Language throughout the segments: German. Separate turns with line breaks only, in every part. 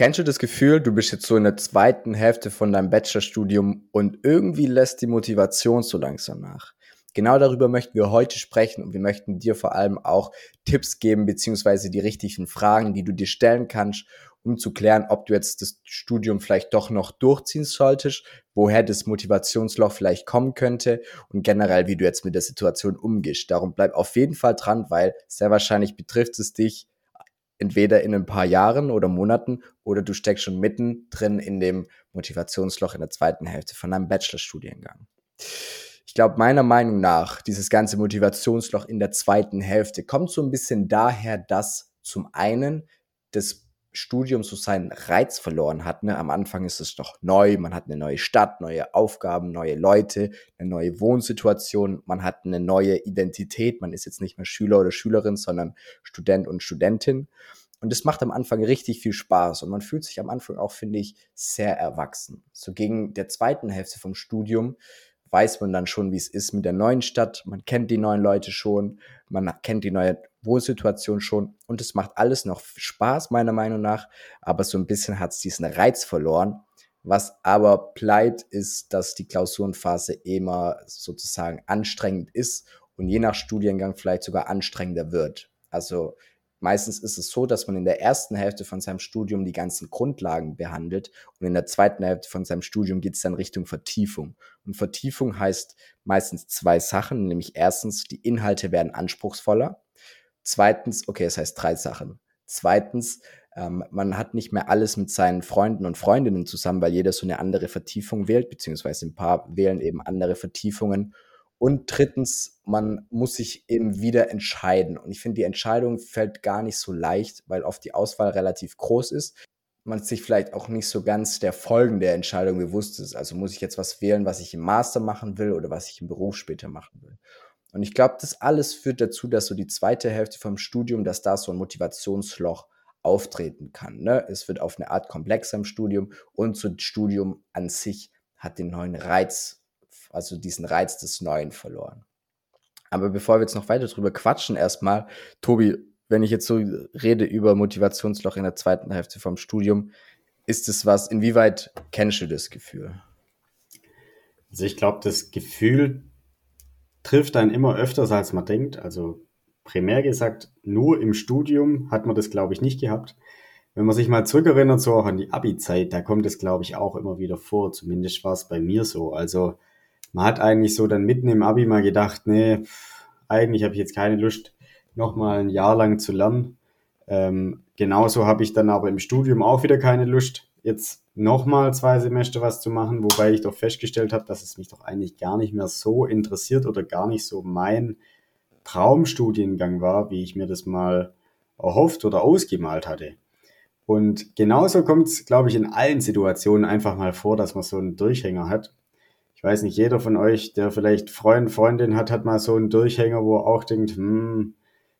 Kennst du das Gefühl, du bist jetzt so in der zweiten Hälfte von deinem Bachelorstudium und irgendwie lässt die Motivation so langsam nach? Genau darüber möchten wir heute sprechen und wir möchten dir vor allem auch Tipps geben, beziehungsweise die richtigen Fragen, die du dir stellen kannst, um zu klären, ob du jetzt das Studium vielleicht doch noch durchziehen solltest, woher das Motivationsloch vielleicht kommen könnte und generell, wie du jetzt mit der Situation umgehst. Darum bleib auf jeden Fall dran, weil sehr wahrscheinlich betrifft es dich entweder in ein paar Jahren oder Monaten oder du steckst schon mittendrin in dem Motivationsloch in der zweiten Hälfte von deinem Bachelorstudiengang. Ich glaube, meiner Meinung nach, dieses ganze Motivationsloch in der zweiten Hälfte kommt so ein bisschen daher, dass zum einen das Studium so seinen Reiz verloren hat. Ne? Am Anfang ist es noch neu, man hat eine neue Stadt, neue Aufgaben, neue Leute, eine neue Wohnsituation, man hat eine neue Identität, man ist jetzt nicht mehr Schüler oder Schülerin, sondern Student und Studentin. Und es macht am Anfang richtig viel Spaß und man fühlt sich am Anfang auch, finde ich, sehr erwachsen. So gegen der zweiten Hälfte vom Studium weiß man dann schon, wie es ist mit der neuen Stadt. Man kennt die neuen Leute schon, man kennt die neue Wohnsituation schon und es macht alles noch Spaß, meiner Meinung nach, aber so ein bisschen hat es diesen Reiz verloren. Was aber bleibt, ist, dass die Klausurenphase immer sozusagen anstrengend ist und je nach Studiengang vielleicht sogar anstrengender wird. Also Meistens ist es so, dass man in der ersten Hälfte von seinem Studium die ganzen Grundlagen behandelt und in der zweiten Hälfte von seinem Studium geht es dann Richtung Vertiefung. Und Vertiefung heißt meistens zwei Sachen, nämlich erstens, die Inhalte werden anspruchsvoller. Zweitens, okay, es das heißt drei Sachen. Zweitens, ähm, man hat nicht mehr alles mit seinen Freunden und Freundinnen zusammen, weil jeder so eine andere Vertiefung wählt, beziehungsweise ein paar wählen eben andere Vertiefungen. Und drittens, man muss sich eben wieder entscheiden. Und ich finde, die Entscheidung fällt gar nicht so leicht, weil oft die Auswahl relativ groß ist. Man sich vielleicht auch nicht so ganz der Folgen der Entscheidung bewusst ist. Also muss ich jetzt was wählen, was ich im Master machen will oder was ich im Beruf später machen will. Und ich glaube, das alles führt dazu, dass so die zweite Hälfte vom Studium, dass da so ein Motivationsloch auftreten kann. Ne? Es wird auf eine Art komplexer im Studium und so das Studium an sich hat den neuen Reiz also diesen Reiz des Neuen verloren. Aber bevor wir jetzt noch weiter drüber quatschen, erstmal, Tobi, wenn ich jetzt so rede über Motivationsloch in der zweiten Hälfte vom Studium, ist es was, inwieweit kennst du das Gefühl?
Also ich glaube, das Gefühl trifft einen immer öfters, als man denkt. Also primär gesagt, nur im Studium hat man das, glaube ich, nicht gehabt. Wenn man sich mal zurückerinnert, so auch an die Abi-Zeit, da kommt es, glaube ich, auch immer wieder vor. Zumindest war es bei mir so. Also man hat eigentlich so dann mitten im Abi mal gedacht, nee, eigentlich habe ich jetzt keine Lust, nochmal ein Jahr lang zu lernen. Ähm, genauso habe ich dann aber im Studium auch wieder keine Lust, jetzt nochmal zwei Semester was zu machen, wobei ich doch festgestellt habe, dass es mich doch eigentlich gar nicht mehr so interessiert oder gar nicht so mein Traumstudiengang war, wie ich mir das mal erhofft oder ausgemalt hatte. Und genauso kommt es, glaube ich, in allen Situationen einfach mal vor, dass man so einen Durchhänger hat ich weiß nicht, jeder von euch, der vielleicht Freund, Freundin hat, hat mal so einen Durchhänger, wo er auch denkt, hm,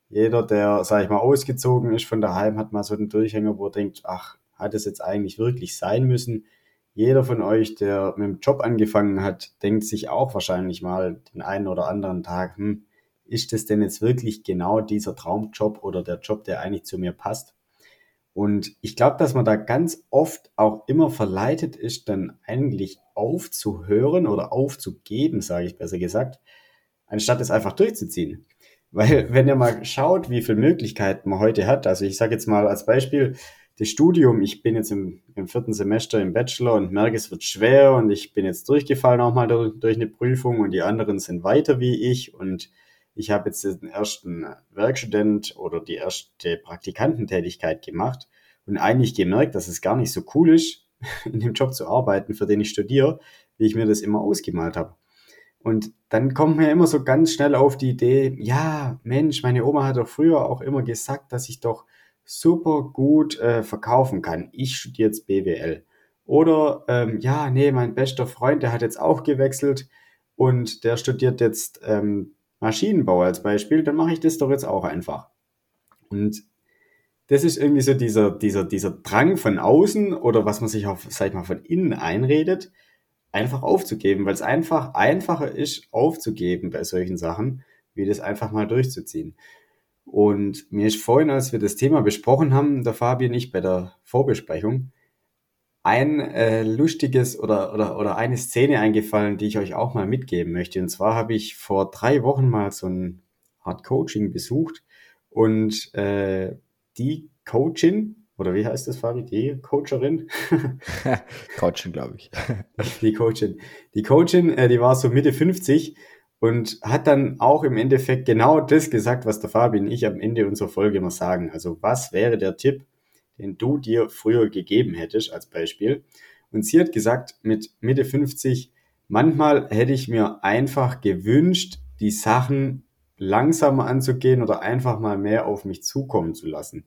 jeder, der, sag ich mal, ausgezogen ist von daheim, hat mal so einen Durchhänger, wo er denkt, ach, hat es jetzt eigentlich wirklich sein müssen? Jeder von euch, der mit dem Job angefangen hat, denkt sich auch wahrscheinlich mal den einen oder anderen Tag, hm, ist das denn jetzt wirklich genau dieser Traumjob oder der Job, der eigentlich zu mir passt? Und ich glaube, dass man da ganz oft auch immer verleitet ist, dann eigentlich aufzuhören oder aufzugeben, sage ich besser gesagt, anstatt es einfach durchzuziehen. Weil wenn ihr mal schaut, wie viele Möglichkeiten man heute hat, also ich sage jetzt mal als Beispiel, das Studium, ich bin jetzt im, im, vierten Semester im Bachelor und merke, es wird schwer und ich bin jetzt durchgefallen auch mal durch, durch eine Prüfung und die anderen sind weiter wie ich und ich habe jetzt den ersten Werkstudent oder die erste Praktikantentätigkeit gemacht und eigentlich gemerkt, dass es gar nicht so cool ist, in dem Job zu arbeiten, für den ich studiere, wie ich mir das immer ausgemalt habe. Und dann kommt mir immer so ganz schnell auf die Idee, ja, Mensch, meine Oma hat doch früher auch immer gesagt, dass ich doch super gut äh, verkaufen kann. Ich studiere jetzt BWL. Oder ähm, ja, nee, mein bester Freund, der hat jetzt auch gewechselt und der studiert jetzt ähm, Maschinenbau als Beispiel, dann mache ich das doch jetzt auch einfach. Und das ist irgendwie so dieser, dieser, dieser Drang von außen oder was man sich auch, sag ich mal, von innen einredet, einfach aufzugeben, weil es einfach einfacher ist, aufzugeben bei solchen Sachen, wie das einfach mal durchzuziehen. Und mir ist vorhin, als wir das Thema besprochen haben, der Fabian nicht bei der Vorbesprechung, ein äh, lustiges oder, oder, oder eine Szene eingefallen, die ich euch auch mal mitgeben möchte. Und zwar habe ich vor drei Wochen mal so ein Art Coaching besucht und äh, die Coachin, oder wie heißt das, Fabi? Die Coacherin?
Coachin, glaube ich.
die Coachin. Die Coachin, äh, die war so Mitte 50 und hat dann auch im Endeffekt genau das gesagt, was der Fabi und ich am Ende unserer Folge immer sagen. Also was wäre der Tipp, den du dir früher gegeben hättest als Beispiel? Und sie hat gesagt, mit Mitte 50, manchmal hätte ich mir einfach gewünscht, die Sachen langsamer anzugehen oder einfach mal mehr auf mich zukommen zu lassen.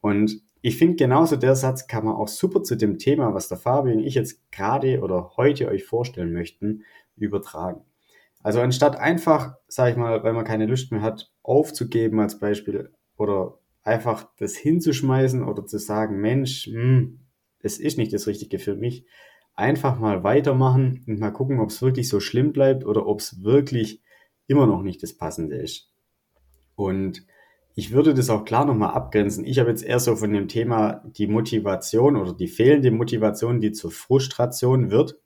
Und ich finde genauso der Satz kann man auch super zu dem Thema, was der Fabi und ich jetzt gerade oder heute euch vorstellen möchten, übertragen. Also anstatt einfach, sag ich mal, weil man keine Lust mehr hat, aufzugeben als Beispiel oder einfach das hinzuschmeißen oder zu sagen, Mensch, hm, es ist nicht das Richtige für mich, einfach mal weitermachen und mal gucken, ob es wirklich so schlimm bleibt oder ob es wirklich immer noch nicht das Passende ist. Und ich würde das auch klar nochmal abgrenzen. Ich habe jetzt eher so von dem Thema die Motivation oder die fehlende Motivation, die zur Frustration wird.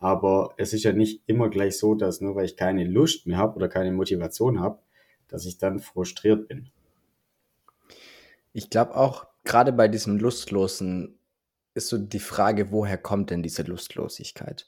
Aber es ist ja nicht immer gleich so, dass nur weil ich keine Lust mehr habe oder keine Motivation habe, dass ich dann frustriert bin.
Ich glaube auch, gerade bei diesem Lustlosen ist so die Frage, woher kommt denn diese Lustlosigkeit?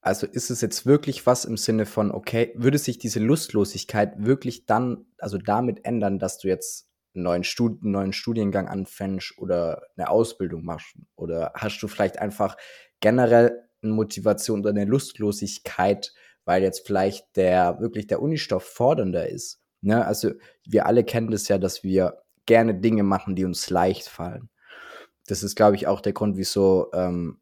Also ist es jetzt wirklich was im Sinne von, okay, würde sich diese Lustlosigkeit wirklich dann, also damit ändern, dass du jetzt einen neuen, Stud einen neuen Studiengang anfängst oder eine Ausbildung machst? Oder hast du vielleicht einfach generell eine Motivation oder eine Lustlosigkeit, weil jetzt vielleicht der wirklich der Unistoff fordernder ist? Ne? Also wir alle kennen das ja, dass wir gerne Dinge machen, die uns leicht fallen. Das ist, glaube ich, auch der Grund, wieso ähm,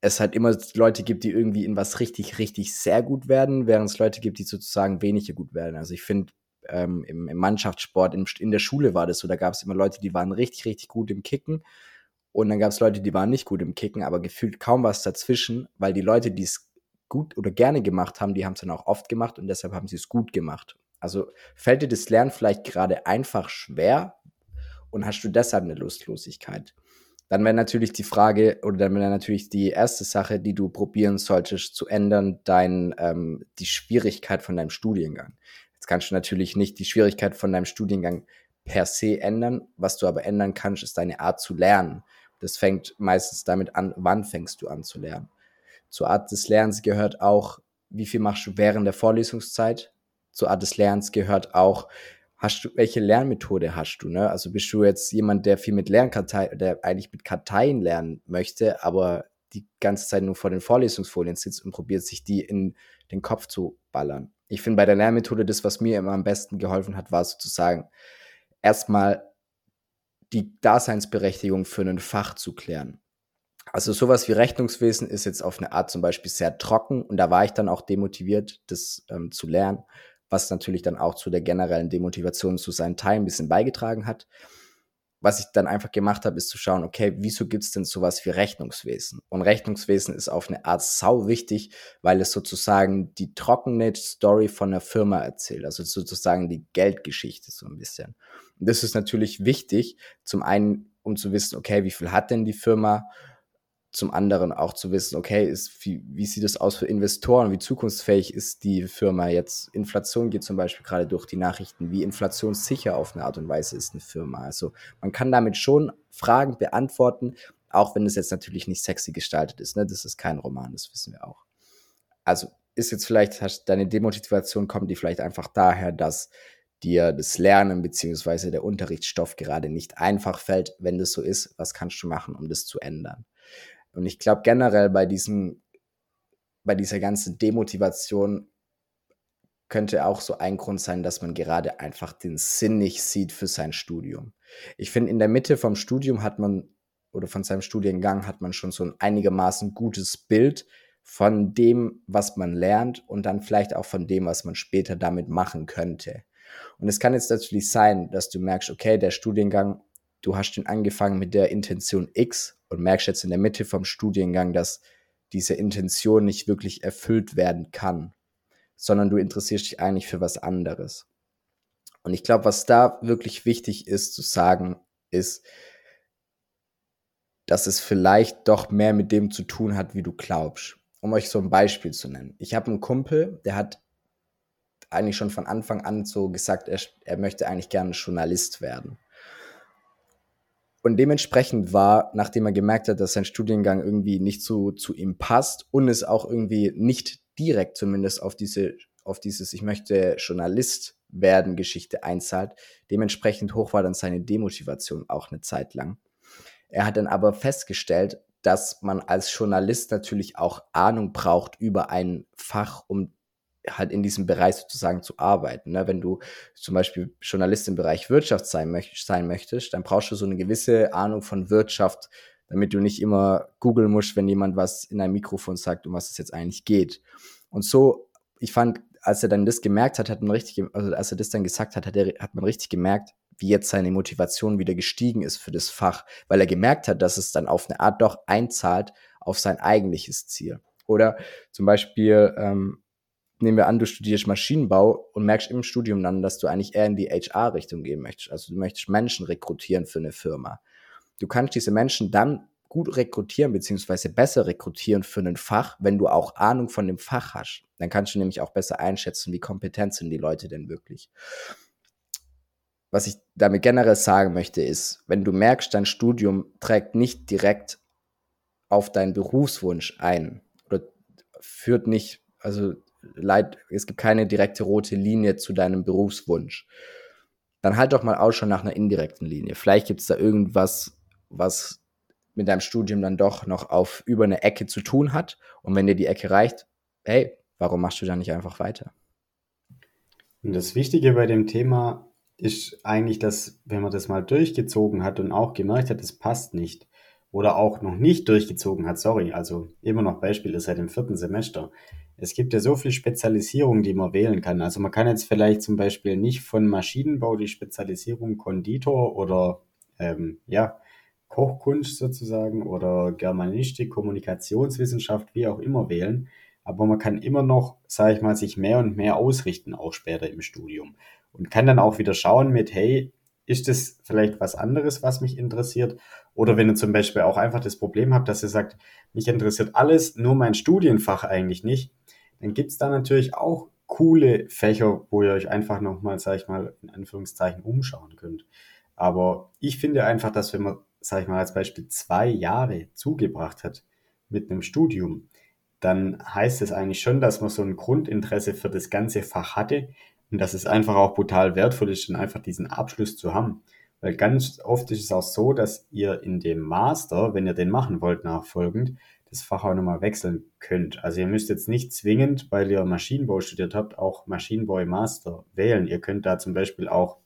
es halt immer Leute gibt, die irgendwie in was richtig, richtig sehr gut werden, während es Leute gibt, die sozusagen weniger gut werden. Also ich finde, ähm, im, im, Mannschaftssport, in, in, der Schule war das so, da gab es immer Leute, die waren richtig, richtig gut im Kicken und dann gab es Leute, die waren nicht gut im Kicken, aber gefühlt kaum was dazwischen, weil die Leute, die es gut oder gerne gemacht haben, die haben es dann auch oft gemacht und deshalb haben sie es gut gemacht. Also fällt dir das Lernen vielleicht gerade einfach schwer und hast du deshalb eine Lustlosigkeit? Dann wäre natürlich die Frage, oder dann wäre natürlich die erste Sache, die du probieren solltest zu ändern, dein, ähm, die Schwierigkeit von deinem Studiengang. Jetzt kannst du natürlich nicht die Schwierigkeit von deinem Studiengang per se ändern. Was du aber ändern kannst, ist deine Art zu lernen. Das fängt meistens damit an, wann fängst du an zu lernen. Zur Art des Lernens gehört auch, wie viel machst du während der Vorlesungszeit. Zur Art des Lernens gehört auch, hast du, welche Lernmethode hast du, ne? Also bist du jetzt jemand, der viel mit Lernkarteien, der eigentlich mit Karteien lernen möchte, aber die ganze Zeit nur vor den Vorlesungsfolien sitzt und probiert sich die in den Kopf zu ballern. Ich finde bei der Lernmethode das, was mir immer am besten geholfen hat, war sozusagen erstmal die Daseinsberechtigung für ein Fach zu klären. Also sowas wie Rechnungswesen ist jetzt auf eine Art zum Beispiel sehr trocken und da war ich dann auch demotiviert, das ähm, zu lernen was natürlich dann auch zu der generellen Demotivation zu seinen Teilen ein bisschen beigetragen hat. Was ich dann einfach gemacht habe, ist zu schauen, okay, wieso gibt es denn sowas wie Rechnungswesen? Und Rechnungswesen ist auf eine Art sau wichtig, weil es sozusagen die trockene Story von einer Firma erzählt, also sozusagen die Geldgeschichte so ein bisschen. Und das ist natürlich wichtig, zum einen, um zu wissen, okay, wie viel hat denn die Firma? Zum anderen auch zu wissen, okay, ist, wie, wie sieht es aus für Investoren, wie zukunftsfähig ist die Firma jetzt? Inflation geht zum Beispiel gerade durch die Nachrichten, wie inflationssicher auf eine Art und Weise ist eine Firma. Also man kann damit schon Fragen beantworten, auch wenn es jetzt natürlich nicht sexy gestaltet ist. Ne? Das ist kein Roman, das wissen wir auch. Also ist jetzt vielleicht, hast deine Demotivation kommt die vielleicht einfach daher, dass dir das Lernen beziehungsweise der Unterrichtsstoff gerade nicht einfach fällt. Wenn das so ist, was kannst du machen, um das zu ändern? Und ich glaube generell bei diesem, bei dieser ganzen Demotivation könnte auch so ein Grund sein, dass man gerade einfach den Sinn nicht sieht für sein Studium. Ich finde, in der Mitte vom Studium hat man oder von seinem Studiengang hat man schon so ein einigermaßen gutes Bild von dem, was man lernt und dann vielleicht auch von dem, was man später damit machen könnte. Und es kann jetzt natürlich sein, dass du merkst, okay, der Studiengang, du hast den angefangen mit der Intention X und merkst jetzt in der Mitte vom Studiengang, dass diese Intention nicht wirklich erfüllt werden kann, sondern du interessierst dich eigentlich für was anderes. Und ich glaube, was da wirklich wichtig ist zu sagen, ist, dass es vielleicht doch mehr mit dem zu tun hat, wie du glaubst. Um euch so ein Beispiel zu nennen. Ich habe einen Kumpel, der hat eigentlich schon von Anfang an so gesagt, er, er möchte eigentlich gerne Journalist werden. Und dementsprechend war, nachdem er gemerkt hat, dass sein Studiengang irgendwie nicht so zu ihm passt und es auch irgendwie nicht direkt zumindest auf diese, auf dieses, ich möchte Journalist werden Geschichte einzahlt, dementsprechend hoch war dann seine Demotivation auch eine Zeit lang. Er hat dann aber festgestellt, dass man als Journalist natürlich auch Ahnung braucht über ein Fach, um halt in diesem Bereich sozusagen zu arbeiten. Ne? Wenn du zum Beispiel Journalist im Bereich Wirtschaft sein, möcht sein möchtest, dann brauchst du so eine gewisse Ahnung von Wirtschaft, damit du nicht immer googeln musst, wenn jemand was in einem Mikrofon sagt, um was es jetzt eigentlich geht. Und so, ich fand, als er dann das gemerkt hat, hat man richtig, also als er das dann gesagt hat, hat, er, hat man richtig gemerkt, wie jetzt seine Motivation wieder gestiegen ist für das Fach, weil er gemerkt hat, dass es dann auf eine Art doch einzahlt auf sein eigentliches Ziel. Oder zum Beispiel, ähm, nehmen wir an, du studierst Maschinenbau und merkst im Studium dann, dass du eigentlich eher in die HR-Richtung gehen möchtest. Also du möchtest Menschen rekrutieren für eine Firma. Du kannst diese Menschen dann gut rekrutieren, beziehungsweise besser rekrutieren für ein Fach, wenn du auch Ahnung von dem Fach hast. Dann kannst du nämlich auch besser einschätzen, wie kompetent sind die Leute denn wirklich. Was ich damit generell sagen möchte, ist, wenn du merkst, dein Studium trägt nicht direkt auf deinen Berufswunsch ein oder führt nicht, also leid, es gibt keine direkte rote Linie zu deinem Berufswunsch, dann halt doch mal Ausschau nach einer indirekten Linie. Vielleicht gibt es da irgendwas, was mit deinem Studium dann doch noch auf über eine Ecke zu tun hat. Und wenn dir die Ecke reicht, hey, warum machst du da nicht einfach weiter?
Und das Wichtige bei dem Thema ist eigentlich, dass wenn man das mal durchgezogen hat und auch gemerkt hat, es passt nicht oder auch noch nicht durchgezogen hat, sorry, also immer noch Beispiel ist seit dem vierten Semester, es gibt ja so viel Spezialisierung, die man wählen kann. Also man kann jetzt vielleicht zum Beispiel nicht von Maschinenbau die Spezialisierung Konditor oder ähm, ja, Kochkunst sozusagen oder Germanistik, Kommunikationswissenschaft, wie auch immer wählen. Aber man kann immer noch, sage ich mal, sich mehr und mehr ausrichten, auch später im Studium. Und kann dann auch wieder schauen mit, hey, ist das vielleicht was anderes, was mich interessiert? Oder wenn ihr zum Beispiel auch einfach das Problem habt, dass ihr sagt, mich interessiert alles, nur mein Studienfach eigentlich nicht, dann gibt es da natürlich auch coole Fächer, wo ihr euch einfach nochmal, sag ich mal, in Anführungszeichen umschauen könnt. Aber ich finde einfach, dass wenn man, sag ich mal, als Beispiel zwei Jahre zugebracht hat mit einem Studium, dann heißt es eigentlich schon, dass man so ein Grundinteresse für das ganze Fach hatte und dass es einfach auch brutal wertvoll ist, dann einfach diesen Abschluss zu haben. Weil ganz oft ist es auch so, dass ihr in dem Master, wenn ihr den machen wollt nachfolgend, das Fach auch nochmal wechseln könnt. Also ihr müsst jetzt nicht zwingend, weil ihr Maschinenbau studiert habt, auch Maschinenbau im Master wählen. Ihr könnt da zum Beispiel auch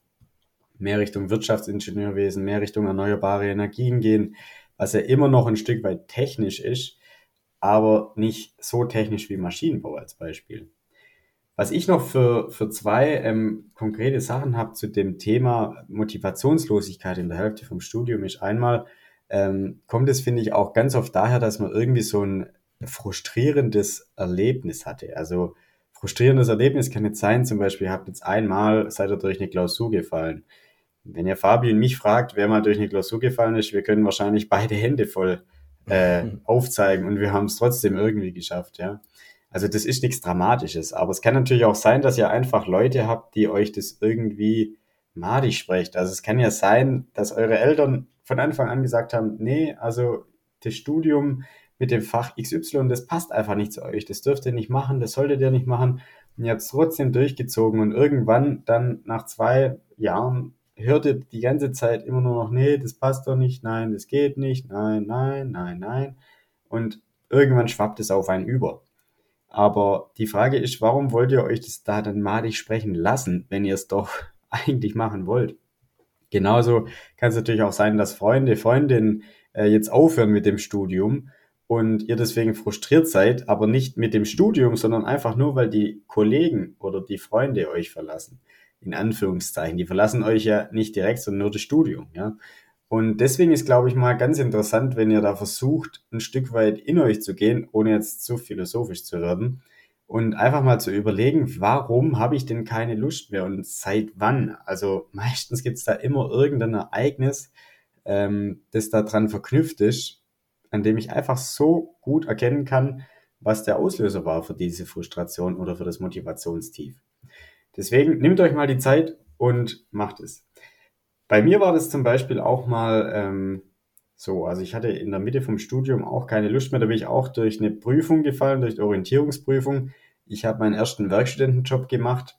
mehr Richtung Wirtschaftsingenieurwesen, mehr Richtung erneuerbare Energien gehen, was ja immer noch ein Stück weit technisch ist, aber nicht so technisch wie Maschinenbau als Beispiel. Was ich noch für, für zwei ähm, konkrete Sachen habe zu dem Thema Motivationslosigkeit in der Hälfte vom Studium ist einmal, ähm, kommt es, finde ich, auch ganz oft daher, dass man irgendwie so ein frustrierendes Erlebnis hatte. Also frustrierendes Erlebnis kann jetzt sein, zum Beispiel, ihr habt jetzt einmal, seid ihr durch eine Klausur gefallen. Wenn ihr Fabi und mich fragt, wer mal durch eine Klausur gefallen ist, wir können wahrscheinlich beide Hände voll äh, aufzeigen und wir haben es trotzdem irgendwie geschafft, ja. Also das ist nichts Dramatisches, aber es kann natürlich auch sein, dass ihr einfach Leute habt, die euch das irgendwie madig sprecht. Also es kann ja sein, dass eure Eltern von Anfang an gesagt haben, nee, also das Studium mit dem Fach XY, das passt einfach nicht zu euch. Das dürft ihr nicht machen, das solltet ihr nicht machen. Und ihr habt es trotzdem durchgezogen und irgendwann dann nach zwei Jahren hört ihr die ganze Zeit immer nur noch, nee, das passt doch nicht, nein, das geht nicht, nein, nein, nein, nein. Und irgendwann schwappt es auf einen über. Aber die Frage ist, warum wollt ihr euch das da dann malig sprechen lassen, wenn ihr es doch eigentlich machen wollt? Genauso kann es natürlich auch sein, dass Freunde, Freundinnen äh, jetzt aufhören mit dem Studium und ihr deswegen frustriert seid, aber nicht mit dem Studium, sondern einfach nur, weil die Kollegen oder die Freunde euch verlassen. In Anführungszeichen. Die verlassen euch ja nicht direkt, sondern nur das Studium, ja. Und deswegen ist, glaube ich, mal ganz interessant, wenn ihr da versucht, ein Stück weit in euch zu gehen, ohne jetzt zu philosophisch zu werden. und einfach mal zu überlegen, warum habe ich denn keine Lust mehr und seit wann? Also meistens gibt es da immer irgendein Ereignis, ähm, das da dran verknüpft ist, an dem ich einfach so gut erkennen kann, was der Auslöser war für diese Frustration oder für das Motivationstief. Deswegen nehmt euch mal die Zeit und macht es. Bei mir war das zum Beispiel auch mal ähm, so, also ich hatte in der Mitte vom Studium auch keine Lust mehr, da bin ich auch durch eine Prüfung gefallen, durch Orientierungsprüfung. Ich habe meinen ersten Werkstudentenjob gemacht,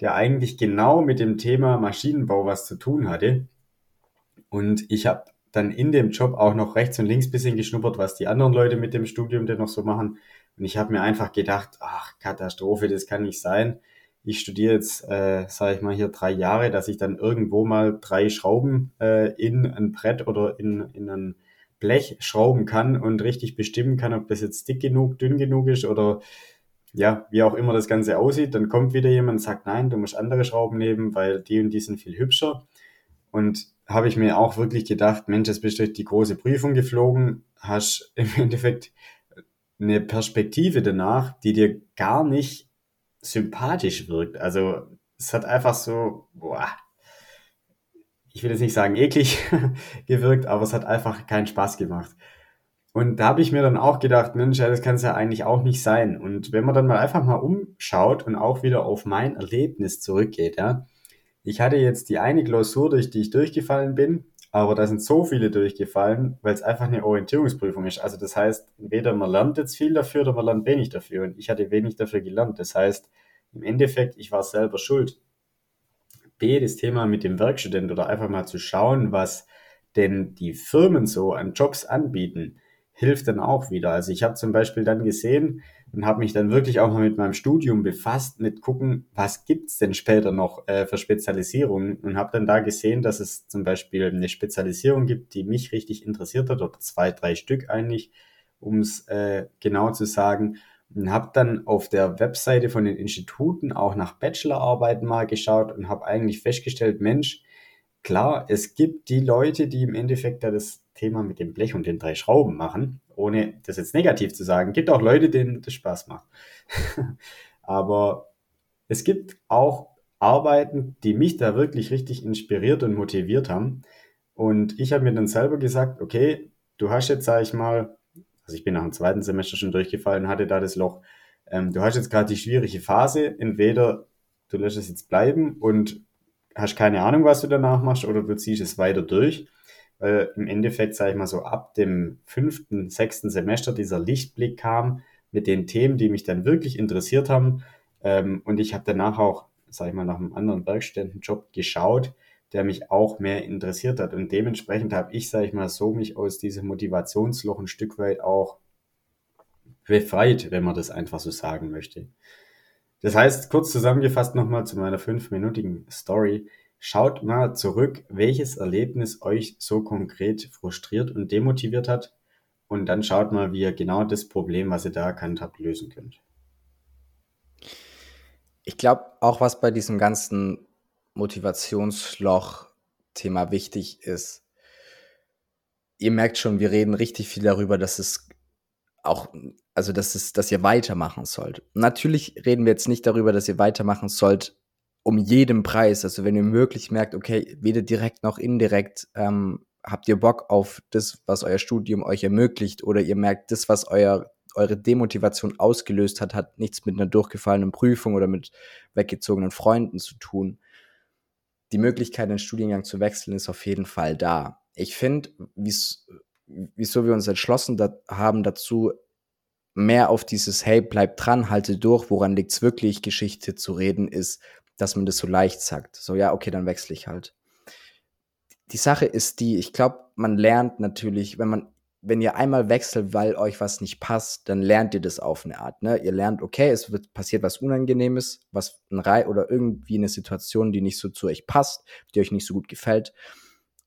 der eigentlich genau mit dem Thema Maschinenbau was zu tun hatte. Und ich habe dann in dem Job auch noch rechts und links bisschen geschnuppert, was die anderen Leute mit dem Studium denn noch so machen. Und ich habe mir einfach gedacht, ach, Katastrophe, das kann nicht sein. Ich studiere jetzt, äh, sage ich mal, hier drei Jahre, dass ich dann irgendwo mal drei Schrauben äh, in ein Brett oder in, in ein Blech schrauben kann und richtig bestimmen kann, ob das jetzt dick genug, dünn genug ist oder ja, wie auch immer das Ganze aussieht. Dann kommt wieder jemand und sagt, nein, du musst andere Schrauben nehmen, weil die und die sind viel hübscher. Und habe ich mir auch wirklich gedacht, Mensch, jetzt bist du durch die große Prüfung geflogen, hast im Endeffekt eine Perspektive danach, die dir gar nicht sympathisch wirkt. Also es hat einfach so, boah, ich will jetzt nicht sagen eklig gewirkt, aber es hat einfach keinen Spaß gemacht. Und da habe ich mir dann auch gedacht, Mensch, das kann es ja eigentlich auch nicht sein. Und wenn man dann mal einfach mal umschaut und auch wieder auf mein Erlebnis zurückgeht, ja, ich hatte jetzt die eine Klausur, durch die ich durchgefallen bin, aber da sind so viele durchgefallen, weil es einfach eine Orientierungsprüfung ist. Also das heißt, entweder man lernt jetzt viel dafür oder man lernt wenig dafür. Und ich hatte wenig dafür gelernt. Das heißt, im Endeffekt, ich war selber schuld. B, das Thema mit dem Werkstudent oder einfach mal zu schauen, was denn die Firmen so an Jobs anbieten, hilft dann auch wieder. Also ich habe zum Beispiel dann gesehen, und habe mich dann wirklich auch mal mit meinem Studium befasst, mit gucken, was gibt's denn später noch äh, für Spezialisierungen und habe dann da gesehen, dass es zum Beispiel eine Spezialisierung gibt, die mich richtig interessiert hat, oder zwei, drei Stück eigentlich, um es äh, genau zu sagen. Und habe dann auf der Webseite von den Instituten auch nach Bachelorarbeiten mal geschaut und habe eigentlich festgestellt, Mensch, klar, es gibt die Leute, die im Endeffekt da das Thema mit dem Blech und den drei Schrauben machen, ohne das jetzt negativ zu sagen. Gibt auch Leute, denen das Spaß macht. Aber es gibt auch Arbeiten, die mich da wirklich richtig inspiriert und motiviert haben. Und ich habe mir dann selber gesagt, okay, du hast jetzt, sage ich mal, also ich bin nach dem zweiten Semester schon durchgefallen, hatte da das Loch. Ähm, du hast jetzt gerade die schwierige Phase. Entweder du lässt es jetzt bleiben und hast keine Ahnung, was du danach machst, oder du ziehst es weiter durch weil im Endeffekt, sage ich mal so, ab dem fünften, sechsten Semester dieser Lichtblick kam mit den Themen, die mich dann wirklich interessiert haben. Ähm, und ich habe danach auch, sage ich mal, nach einem anderen Werkstättenjob geschaut, der mich auch mehr interessiert hat. Und dementsprechend habe ich, sage ich mal, so mich aus diesem Motivationsloch ein Stück weit auch befreit, wenn man das einfach so sagen möchte. Das heißt, kurz zusammengefasst nochmal zu meiner fünfminütigen Story. Schaut mal zurück, welches Erlebnis euch so konkret frustriert und demotiviert hat und dann schaut mal, wie ihr genau das Problem, was ihr da erkannt habt, lösen könnt.
Ich glaube, auch was bei diesem ganzen Motivationsloch-Thema wichtig ist, ihr merkt schon, wir reden richtig viel darüber, dass es auch, also dass es, dass ihr weitermachen sollt. Natürlich reden wir jetzt nicht darüber, dass ihr weitermachen sollt, um jeden Preis. Also wenn ihr möglich merkt, okay, weder direkt noch indirekt ähm, habt ihr Bock auf das, was euer Studium euch ermöglicht, oder ihr merkt, das, was euer, eure Demotivation ausgelöst hat, hat nichts mit einer durchgefallenen Prüfung oder mit weggezogenen Freunden zu tun. Die Möglichkeit, den Studiengang zu wechseln, ist auf jeden Fall da. Ich finde, wieso wir uns entschlossen da haben dazu, mehr auf dieses Hey, bleib dran, halte durch, woran liegt's wirklich, Geschichte zu reden, ist, dass man das so leicht sagt. So, ja, okay, dann wechsle ich halt. Die Sache ist die, ich glaube, man lernt natürlich, wenn man, wenn ihr einmal wechselt, weil euch was nicht passt, dann lernt ihr das auf eine Art. Ne? Ihr lernt, okay, es wird passiert was Unangenehmes, was ein Rei oder irgendwie eine Situation, die nicht so zu euch passt, die euch nicht so gut gefällt.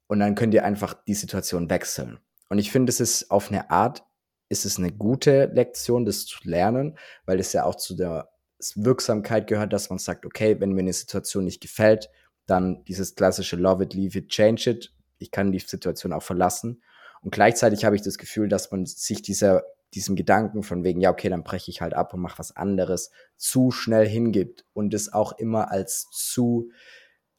Und dann könnt ihr einfach die Situation wechseln. Und ich finde, es ist auf eine Art, ist es eine gute Lektion, das zu lernen, weil es ja auch zu der Wirksamkeit gehört, dass man sagt, okay, wenn mir eine Situation nicht gefällt, dann dieses klassische Love it, leave it, change it. Ich kann die Situation auch verlassen. Und gleichzeitig habe ich das Gefühl, dass man sich dieser diesem Gedanken von wegen, ja, okay, dann breche ich halt ab und mache was anderes, zu schnell hingibt und es auch immer als zu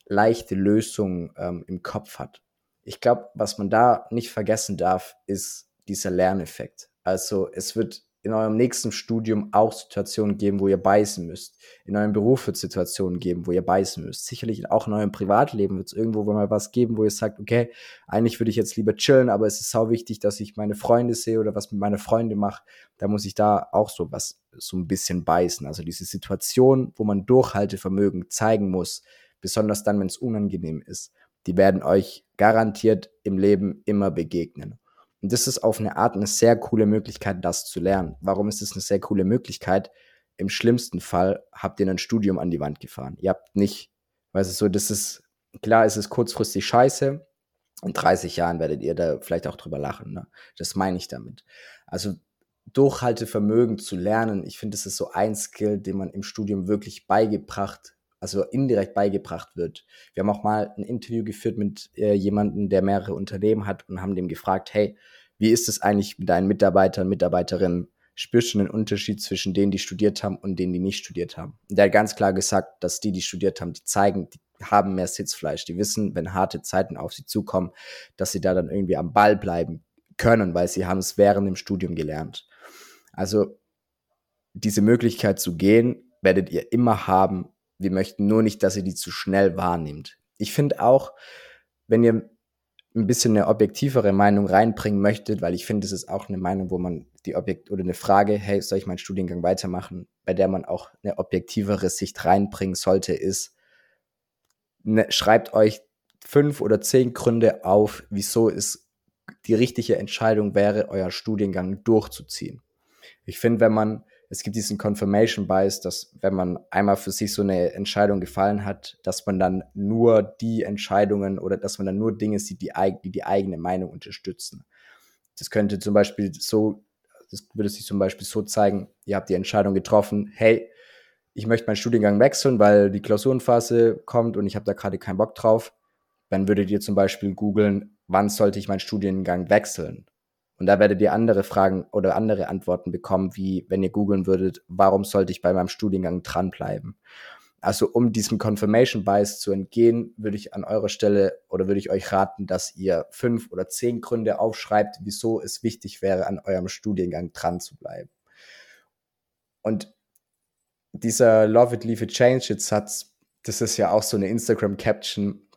leichte Lösung ähm, im Kopf hat. Ich glaube, was man da nicht vergessen darf, ist dieser Lerneffekt. Also es wird in eurem nächsten Studium auch Situationen geben, wo ihr beißen müsst. In eurem Beruf wird es Situationen geben, wo ihr beißen müsst. Sicherlich auch in eurem Privatleben wird es irgendwo mal was geben, wo ihr sagt, okay, eigentlich würde ich jetzt lieber chillen, aber es ist sau wichtig, dass ich meine Freunde sehe oder was mit meinen Freunden mache. Da muss ich da auch so was, so ein bisschen beißen. Also diese Situation, wo man Durchhaltevermögen zeigen muss, besonders dann, wenn es unangenehm ist, die werden euch garantiert im Leben immer begegnen. Und das ist auf eine Art eine sehr coole Möglichkeit, das zu lernen. Warum ist es eine sehr coole Möglichkeit? Im schlimmsten Fall habt ihr ein Studium an die Wand gefahren. Ihr habt nicht, weißt du, so, das ist, klar, es ist kurzfristig scheiße. In 30 Jahren werdet ihr da vielleicht auch drüber lachen. Ne? Das meine ich damit. Also Durchhaltevermögen zu lernen, ich finde, das ist so ein Skill, den man im Studium wirklich beigebracht also indirekt beigebracht wird. Wir haben auch mal ein Interview geführt mit äh, jemandem, der mehrere Unternehmen hat und haben dem gefragt, hey, wie ist es eigentlich mit deinen Mitarbeitern, Mitarbeiterinnen? Spürst du einen Unterschied zwischen denen, die studiert haben und denen, die nicht studiert haben? Und der hat ganz klar gesagt, dass die, die studiert haben, die zeigen, die haben mehr Sitzfleisch. Die wissen, wenn harte Zeiten auf sie zukommen, dass sie da dann irgendwie am Ball bleiben können, weil sie haben es während dem Studium gelernt. Also diese Möglichkeit zu gehen, werdet ihr immer haben, wir möchten nur nicht, dass ihr die zu schnell wahrnehmt. Ich finde auch, wenn ihr ein bisschen eine objektivere Meinung reinbringen möchtet, weil ich finde, es ist auch eine Meinung, wo man die Objekt oder eine Frage, hey, soll ich meinen Studiengang weitermachen, bei der man auch eine objektivere Sicht reinbringen sollte, ist, ne, schreibt euch fünf oder zehn Gründe auf, wieso es die richtige Entscheidung wäre, euer Studiengang durchzuziehen. Ich finde, wenn man es gibt diesen Confirmation Bias, dass wenn man einmal für sich so eine Entscheidung gefallen hat, dass man dann nur die Entscheidungen oder dass man dann nur Dinge sieht, die die, die eigene Meinung unterstützen. Das könnte zum Beispiel so, das würde sich zum Beispiel so zeigen, ihr habt die Entscheidung getroffen, hey, ich möchte meinen Studiengang wechseln, weil die Klausurenphase kommt und ich habe da gerade keinen Bock drauf. Dann würdet ihr zum Beispiel googeln, wann sollte ich meinen Studiengang wechseln? Und da werdet ihr andere Fragen oder andere Antworten bekommen, wie wenn ihr googeln würdet, warum sollte ich bei meinem Studiengang dranbleiben? Also um diesem Confirmation Bias zu entgehen, würde ich an eurer Stelle oder würde ich euch raten, dass ihr fünf oder zehn Gründe aufschreibt, wieso es wichtig wäre, an eurem Studiengang dran zu bleiben. Und dieser Love it, leave it, change it Satz, das ist ja auch so eine Instagram Caption,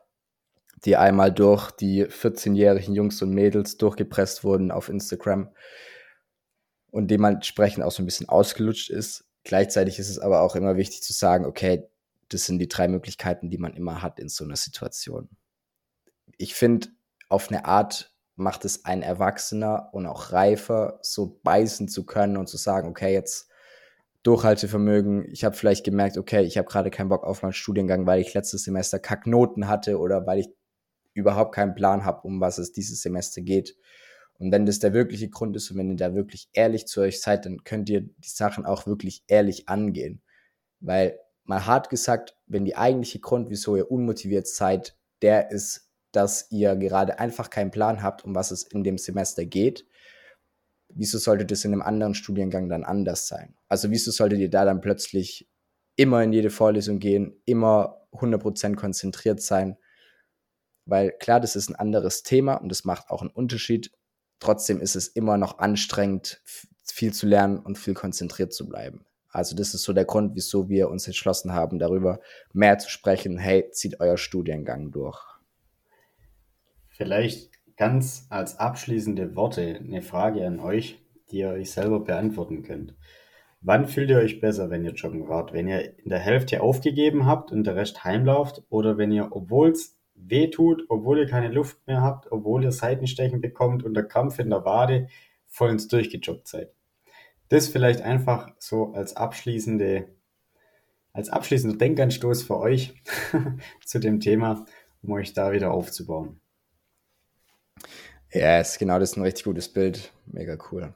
die einmal durch die 14-jährigen Jungs und Mädels durchgepresst wurden auf Instagram und dementsprechend auch so ein bisschen ausgelutscht ist. Gleichzeitig ist es aber auch immer wichtig zu sagen, okay, das sind die drei Möglichkeiten, die man immer hat in so einer Situation. Ich finde, auf eine Art macht es ein Erwachsener und auch reifer, so beißen zu können und zu sagen, okay, jetzt Durchhaltevermögen. Ich habe vielleicht gemerkt, okay, ich habe gerade keinen Bock auf meinen Studiengang, weil ich letztes Semester Kacknoten hatte oder weil ich überhaupt keinen Plan habe, um was es dieses Semester geht. Und wenn das der wirkliche Grund ist und wenn ihr da wirklich ehrlich zu euch seid, dann könnt ihr die Sachen auch wirklich ehrlich angehen. Weil mal hart gesagt, wenn die eigentliche Grund, wieso ihr unmotiviert seid, der ist, dass ihr gerade einfach keinen Plan habt, um was es in dem Semester geht, wieso sollte das in einem anderen Studiengang dann anders sein? Also wieso solltet ihr da dann plötzlich immer in jede Vorlesung gehen, immer 100% konzentriert sein weil klar, das ist ein anderes Thema und das macht auch einen Unterschied. Trotzdem ist es immer noch anstrengend, viel zu lernen und viel konzentriert zu bleiben. Also das ist so der Grund, wieso wir uns entschlossen haben, darüber mehr zu sprechen. Hey, zieht euer Studiengang durch.
Vielleicht ganz als abschließende Worte eine Frage an euch, die ihr euch selber beantworten könnt. Wann fühlt ihr euch besser, wenn ihr joggen wart? Wenn ihr in der Hälfte aufgegeben habt und der Rest heimlauft oder wenn ihr, obwohl es wehtut, obwohl ihr keine Luft mehr habt, obwohl ihr Seitenstechen bekommt und der Krampf in der Wade vollends durchgejoggt seid. Das vielleicht einfach so als abschließende, als abschließender Denkanstoß für euch zu dem Thema, um euch da wieder aufzubauen.
Ja, yes, genau, das ist ein richtig gutes Bild. Mega cool.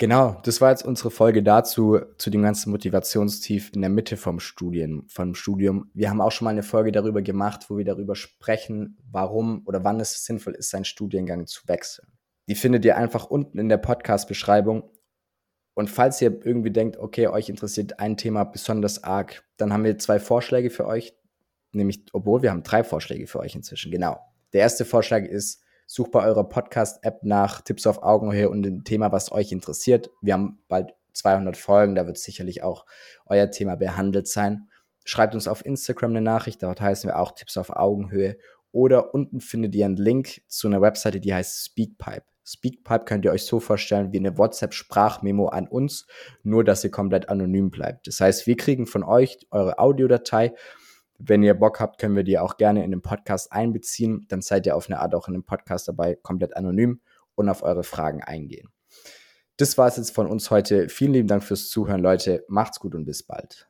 Genau, das war jetzt unsere Folge dazu, zu dem ganzen Motivationstief in der Mitte vom Studien, vom Studium. Wir haben auch schon mal eine Folge darüber gemacht, wo wir darüber sprechen, warum oder wann es sinnvoll ist, seinen Studiengang zu wechseln. Die findet ihr einfach unten in der Podcast-Beschreibung. Und falls ihr irgendwie denkt, okay, euch interessiert ein Thema besonders arg, dann haben wir zwei Vorschläge für euch. Nämlich, obwohl wir haben drei Vorschläge für euch inzwischen. Genau. Der erste Vorschlag ist, sucht bei eurer Podcast-App nach Tipps auf Augenhöhe und dem Thema, was euch interessiert. Wir haben bald 200 Folgen, da wird sicherlich auch euer Thema behandelt sein. Schreibt uns auf Instagram eine Nachricht, dort heißen wir auch Tipps auf Augenhöhe. Oder unten findet ihr einen Link zu einer Webseite, die heißt Speakpipe. Speakpipe könnt ihr euch so vorstellen wie eine WhatsApp-Sprachmemo an uns, nur dass ihr komplett anonym bleibt. Das heißt, wir kriegen von euch eure Audiodatei. Wenn ihr Bock habt, können wir die auch gerne in den Podcast einbeziehen. Dann seid ihr auf eine Art auch in dem Podcast dabei, komplett anonym und auf eure Fragen eingehen. Das war es jetzt von uns heute. Vielen lieben Dank fürs Zuhören, Leute. Macht's gut und bis bald.